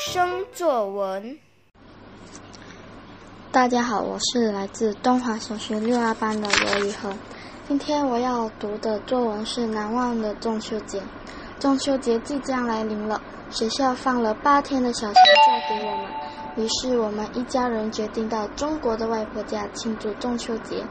生作文。大家好，我是来自东华小学六二班的罗宇恒。今天我要读的作文是《难忘的中秋节》。中秋节即将来临了，学校放了八天的小长假给我们，于是我们一家人决定到中国的外婆家庆祝中秋节。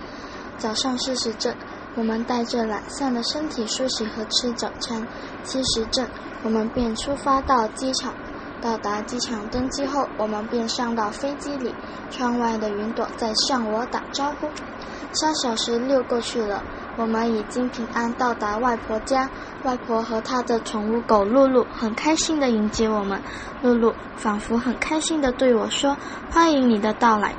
早上四时正，我们带着懒散的身体梳洗和吃早餐。七时正，我们便出发到机场。到达机场登机后，我们便上到飞机里。窗外的云朵在向我打招呼。三小时溜过去了，我们已经平安到达外婆家。外婆和她的宠物狗露露很开心地迎接我们。露露仿佛很开心地对我说：“欢迎你的到来。”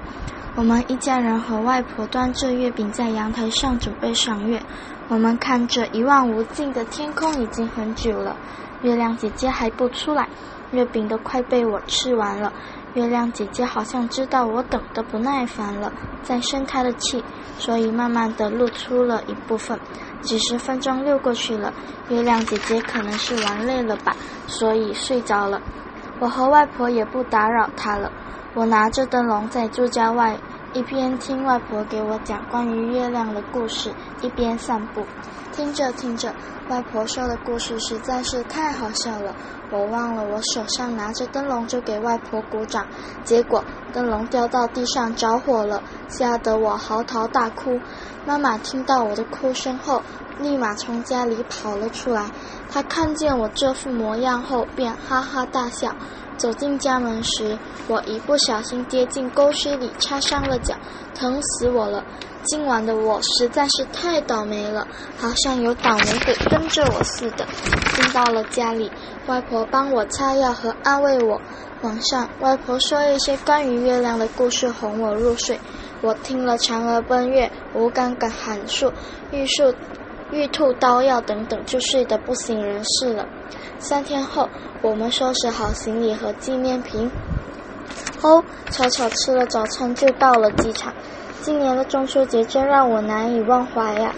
我们一家人和外婆端着月饼在阳台上准备赏月。我们看着一望无尽的天空已经很久了，月亮姐姐还不出来，月饼都快被我吃完了。月亮姐姐好像知道我等得不耐烦了，在生她的气，所以慢慢的露出了一部分。几十分钟溜过去了，月亮姐姐可能是玩累了吧，所以睡着了。我和外婆也不打扰她了。我拿着灯笼在住家外，一边听外婆给我讲关于月亮的故事，一边散步。听着听着，外婆说的故事实在是太好笑了，我忘了我手上拿着灯笼就给外婆鼓掌，结果灯笼掉到地上着火了，吓得我嚎啕大哭。妈妈听到我的哭声后，立马从家里跑了出来。她看见我这副模样后，便哈哈大笑。走进家门时，我一不小心跌进沟渠里，擦伤了脚，疼死我了。今晚的我实在是太倒霉了，好像有倒霉鬼跟着我似的。进到了家里，外婆帮我擦药和安慰我。晚上，外婆说一些关于月亮的故事哄我入睡。我听了嫦娥奔月、吴刚杆喊树、玉树。玉兔刀药等等，就睡得不省人事了。三天后，我们收拾好行李和纪念品，哦，草草吃了早餐就到了机场。今年的中秋节真让我难以忘怀呀！